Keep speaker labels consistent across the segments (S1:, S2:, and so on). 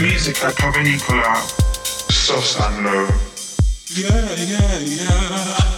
S1: Music
S2: at Provenicola, soft and Love.
S3: Yeah, yeah, yeah.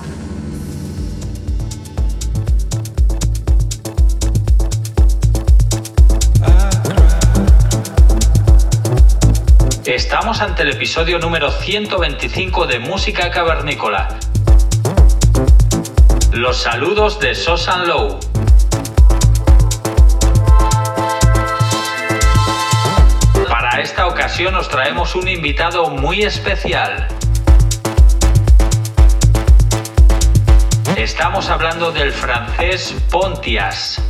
S4: Ante el episodio número 125 de Música Cavernícola. Los saludos de Sosan Low. Para esta ocasión os traemos un invitado muy especial. Estamos hablando del francés Pontias.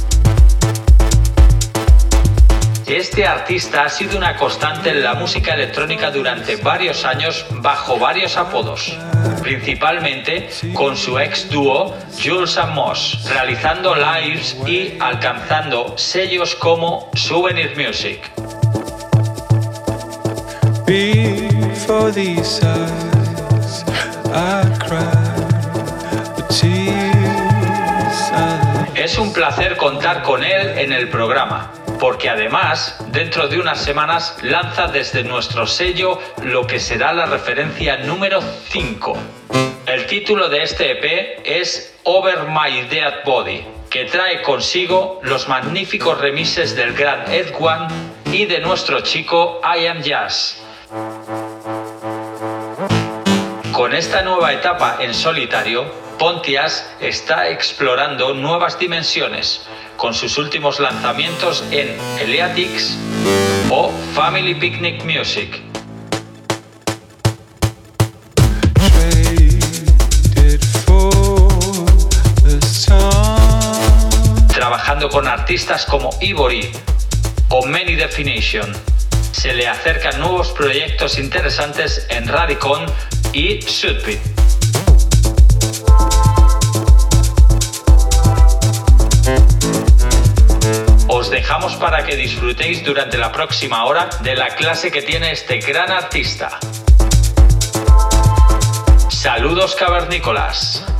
S4: Este artista ha sido una constante en la música electrónica durante varios años bajo varios apodos, principalmente con su ex dúo Jules and Moss, realizando lives y alcanzando sellos como Souvenir Music. Es un placer contar con él en el programa porque además, dentro de unas semanas, lanza desde nuestro sello lo que será la referencia número 5. El título de este EP es Over My Dead Body, que trae consigo los magníficos remises del gran Ed One y de nuestro chico I Am Jazz. Con esta nueva etapa en solitario, Pontias está explorando nuevas dimensiones, con sus últimos lanzamientos en Eliatics o Family Picnic Music. Trabajando con artistas como Ivory o Many Definition, se le acercan nuevos proyectos interesantes en Radicon y Sudbeat. dejamos para que disfrutéis durante la próxima hora de la clase que tiene este gran artista. Saludos cavernícolas.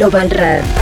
S5: Global Radio.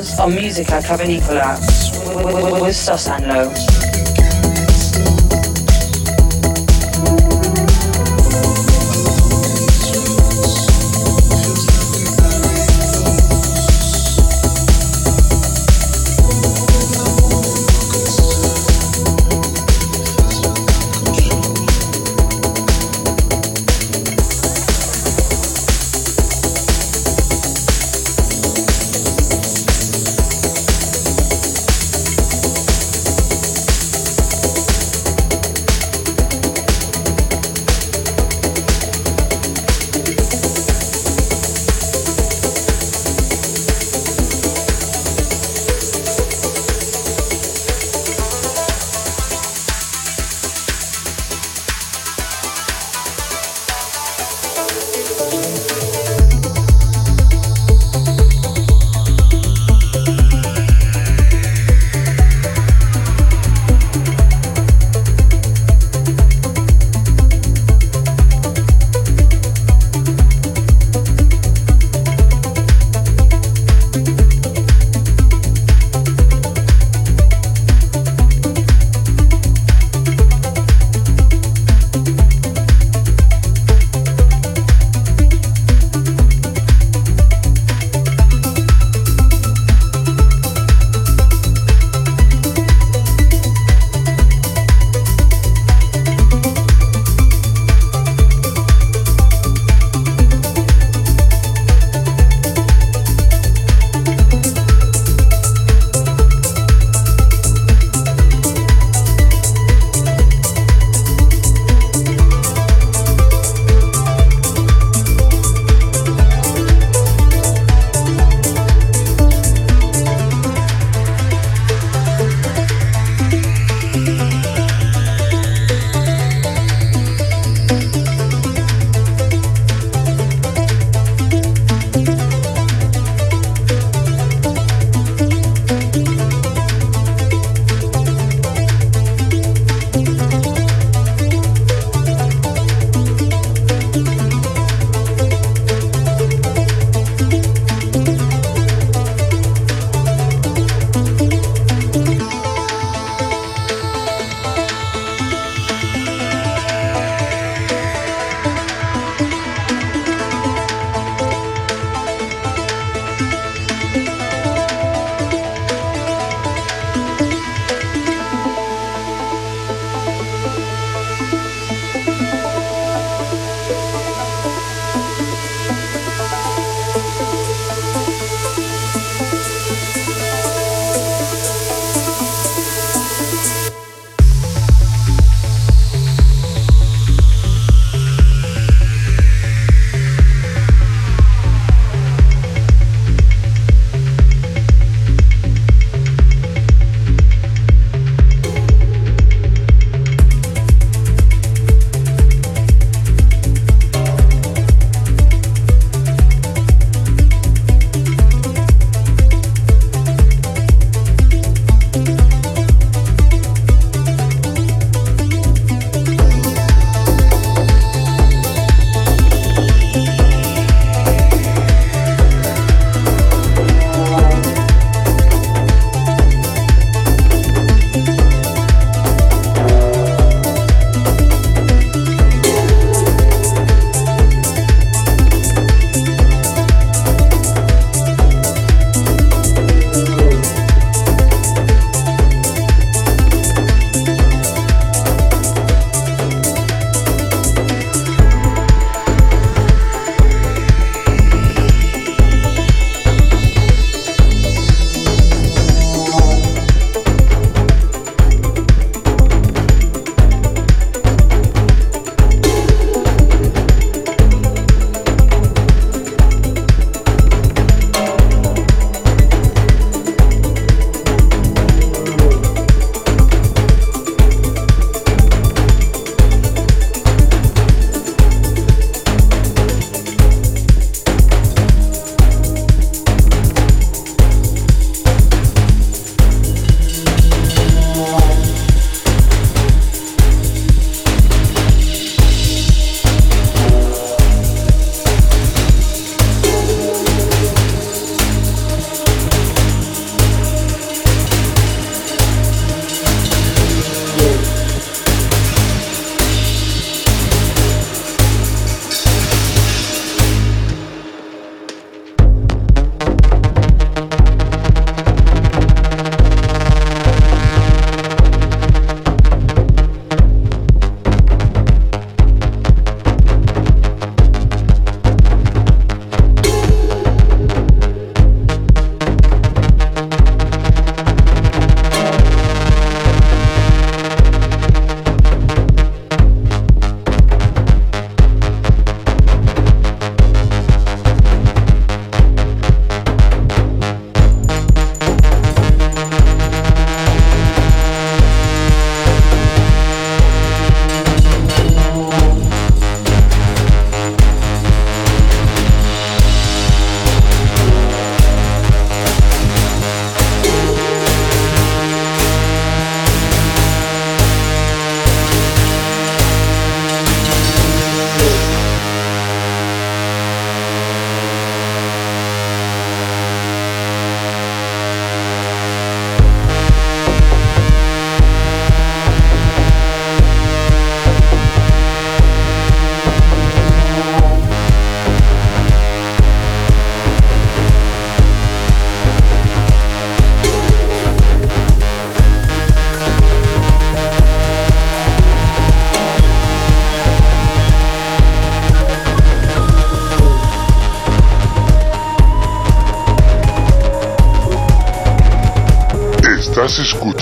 S6: sounds or music like Cavernicola with Sus
S2: Low.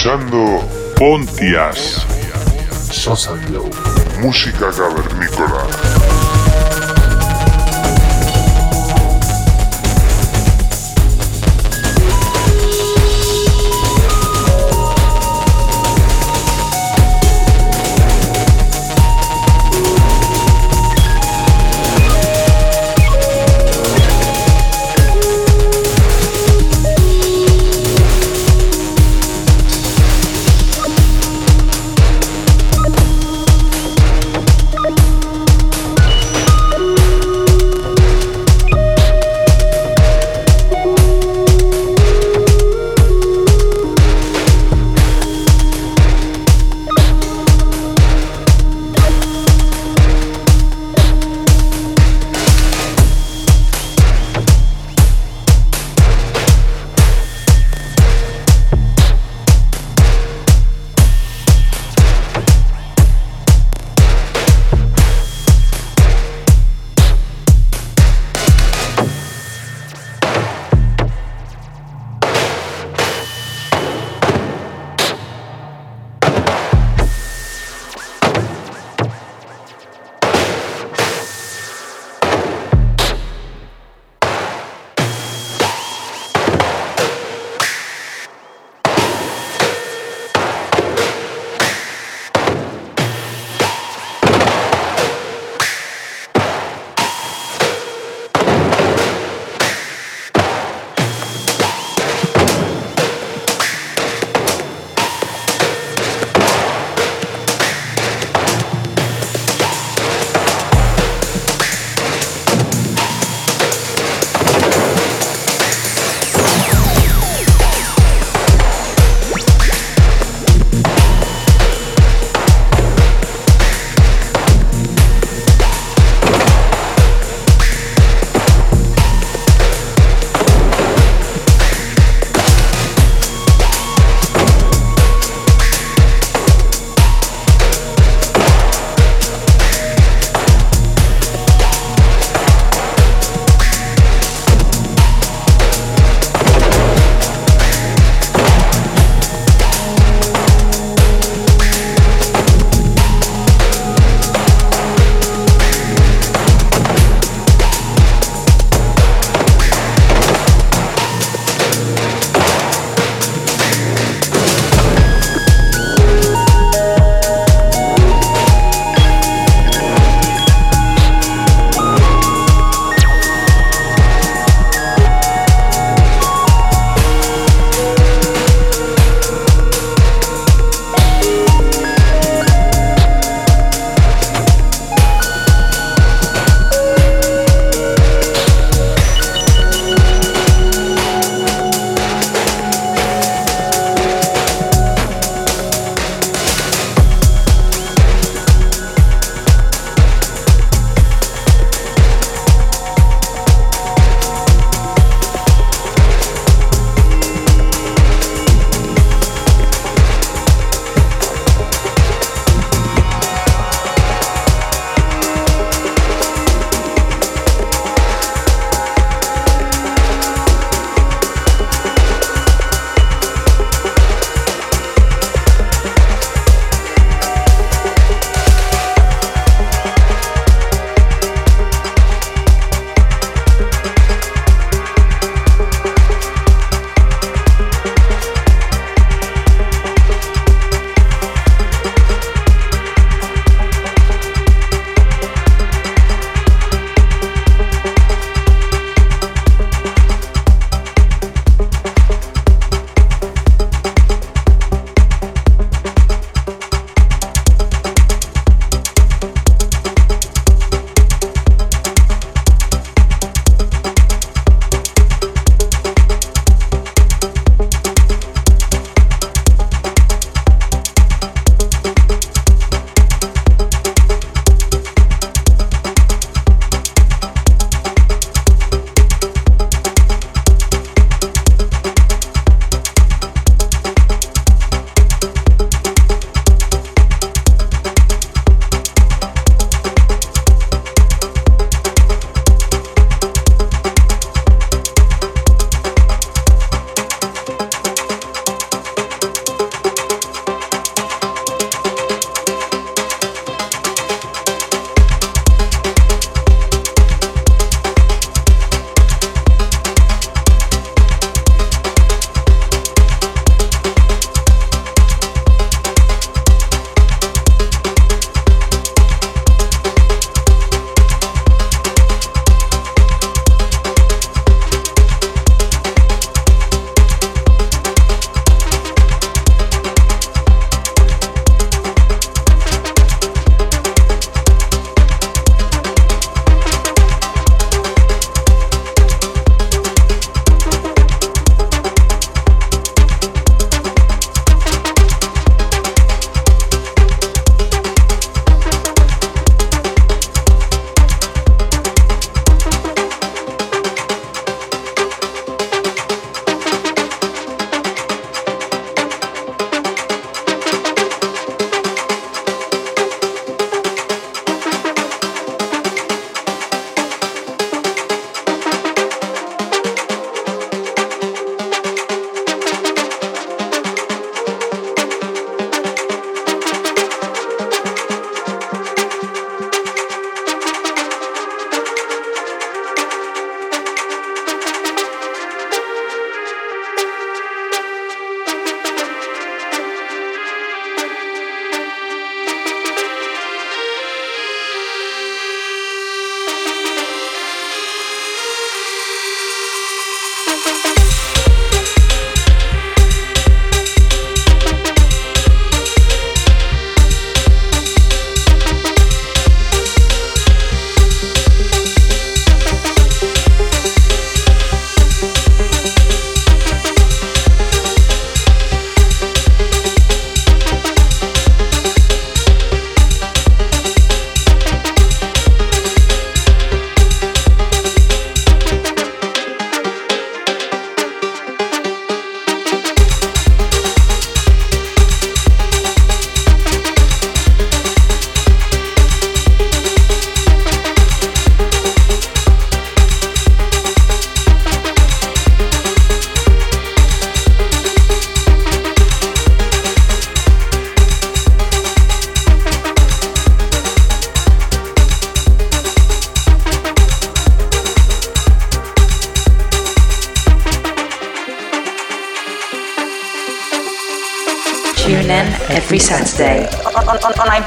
S2: Escuchando Pontias,
S5: Sosa
S2: música cavernícola.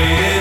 S5: say it.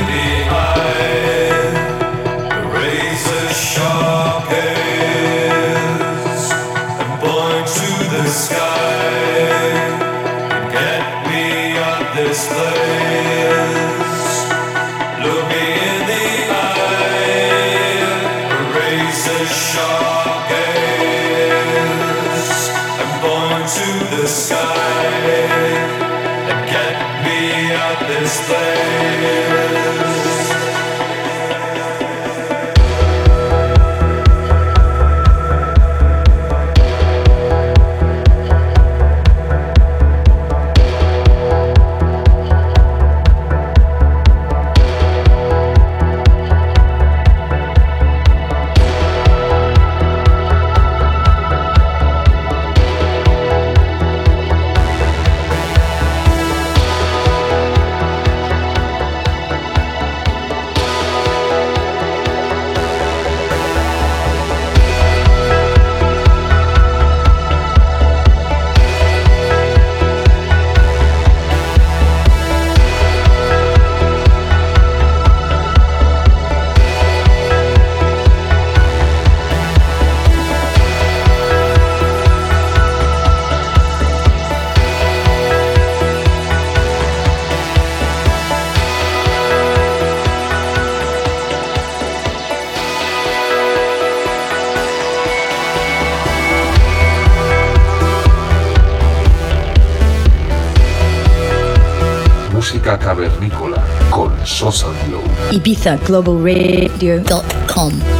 S7: IbizaGlobalRadio.com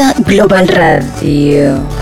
S1: Global Radio.